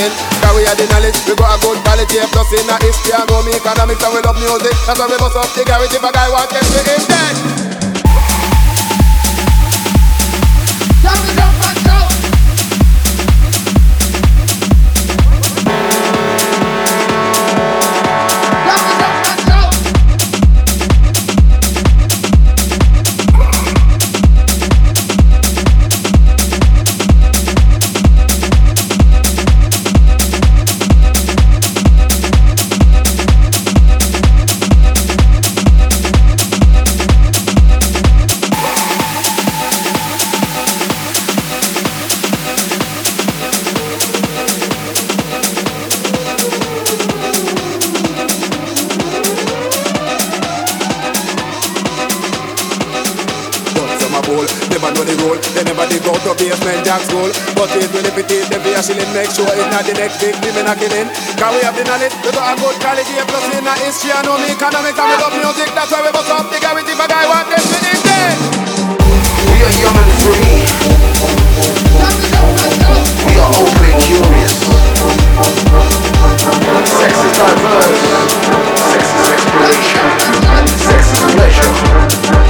in. Cause we had the knowledge, we got a good quality. Plus in our history, I know me economics and we love music. That's why we bust up the garage if a guy wants to get in dead. pavement. But we are. Make sure it's not the next big women are killing. Can we have the knowledge? We got a good quality plus in history and and we love music. That's why we bust up the guarantee for guy want day. We are young and free. We are open and curious. Sex is diverse. Sex is exploration. Sex is pleasure.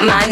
my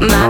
my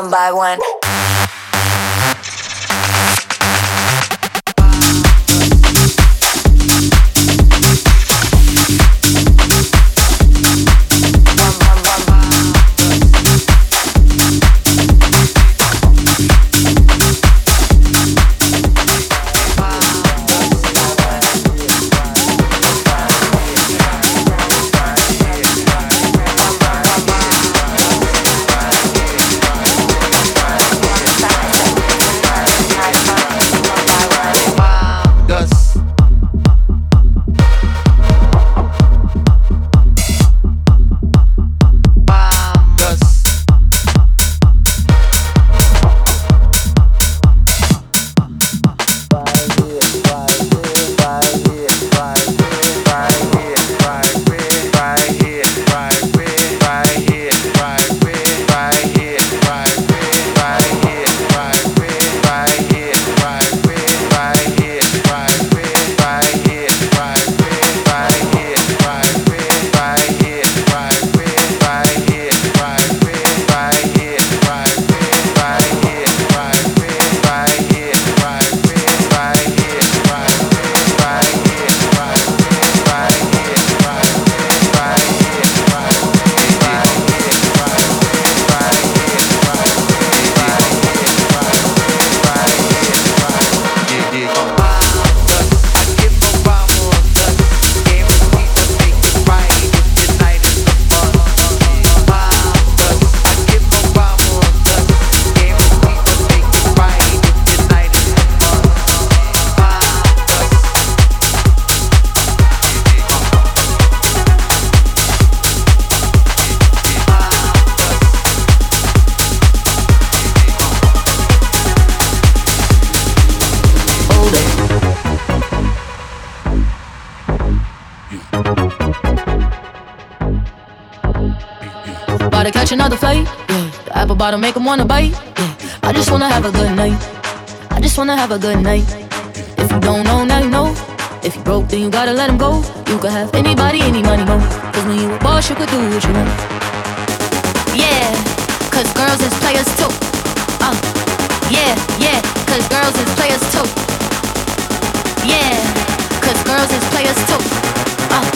one by one. Apple bottom make 'em wanna bite, yeah. I just wanna have a good night. I just wanna have a good night. If you don't know, now you know. If you broke, then you gotta let him go. You could have anybody, any money, mo. Cause when you a boss, you could do what you want. Yeah, cause girls is players too. Uh, yeah, yeah, cause girls is players too. Yeah, cause girls is players too. Uh,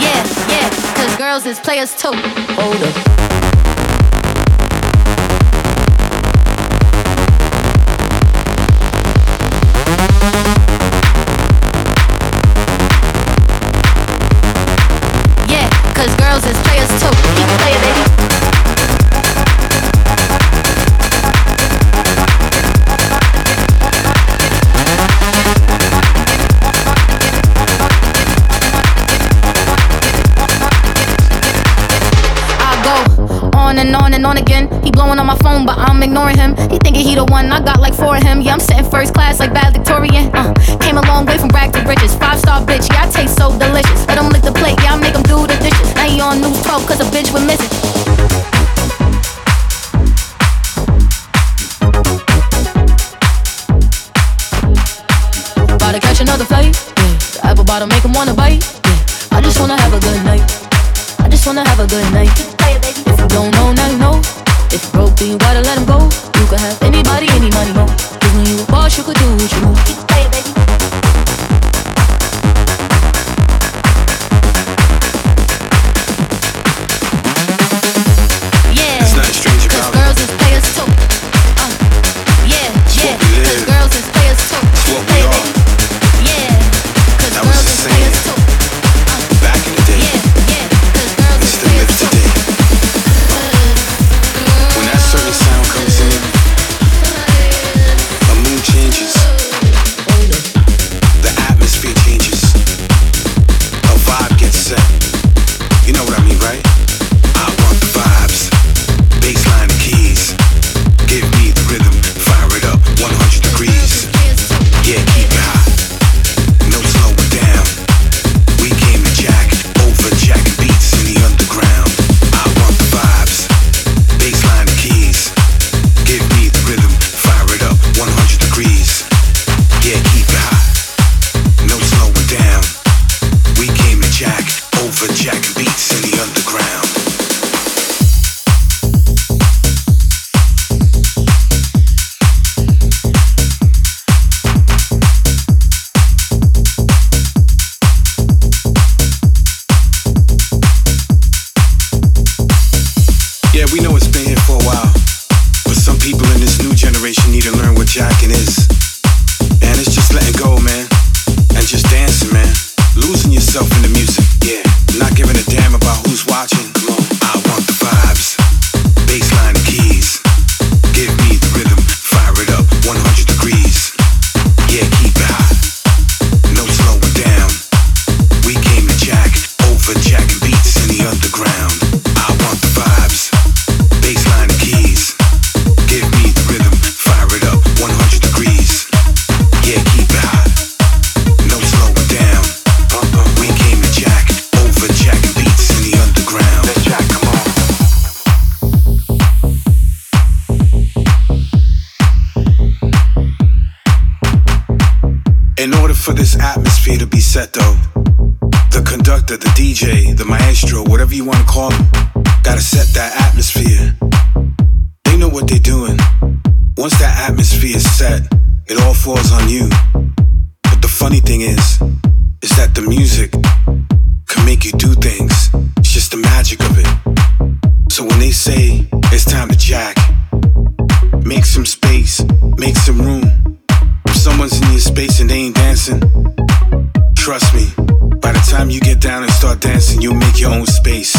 yeah, yeah, cause girls is players too. Hold up. On and on and on again. He blowing on my phone, but I'm ignoring him. He thinking he the one, I got of him. Yeah, I'm sitting first class like valedictorian. Uh, came a long way from rag to riches. Five star bitch, yeah, I taste so delicious. Let him lick the plate, yeah, I make him do the dishes. Now he on news 12 cause a bitch went missing. About to catch another flight, yeah. The apple bottom make him wanna bite, yeah. I just wanna have a good night. I just wanna have a good night. For this atmosphere to be set though, conductor, the DJ, the maestro, whatever you want to call him, gotta set that atmosphere. They know what they're doing. Once that atmosphere is set, it all falls on you. But the funny thing is, is that the music can make you do things. It's just the magic of it. So when they say it's time to jack, make some space, make some room. If someone's in your space and they ain't dancing, trust me, by the time you get down and start dancing, you'll make your own space.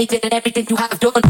anything and everything you have done.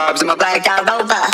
vibes in my blacked out rover.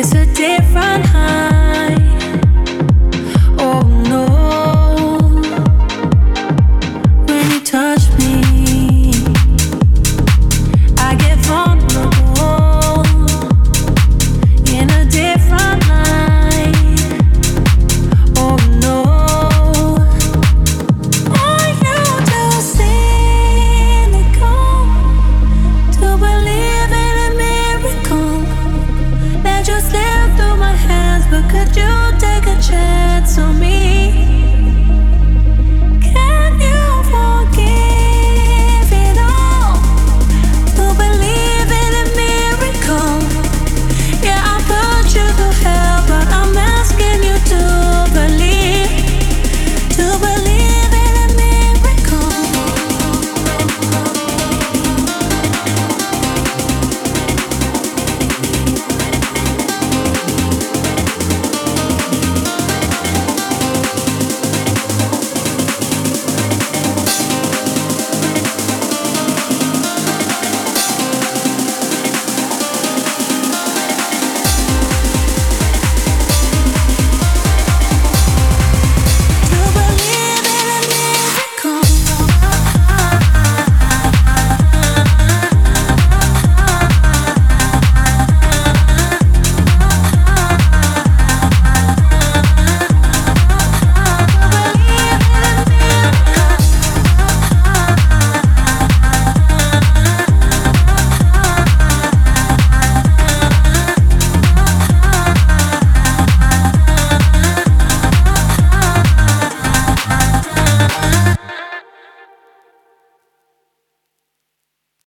It's a different high.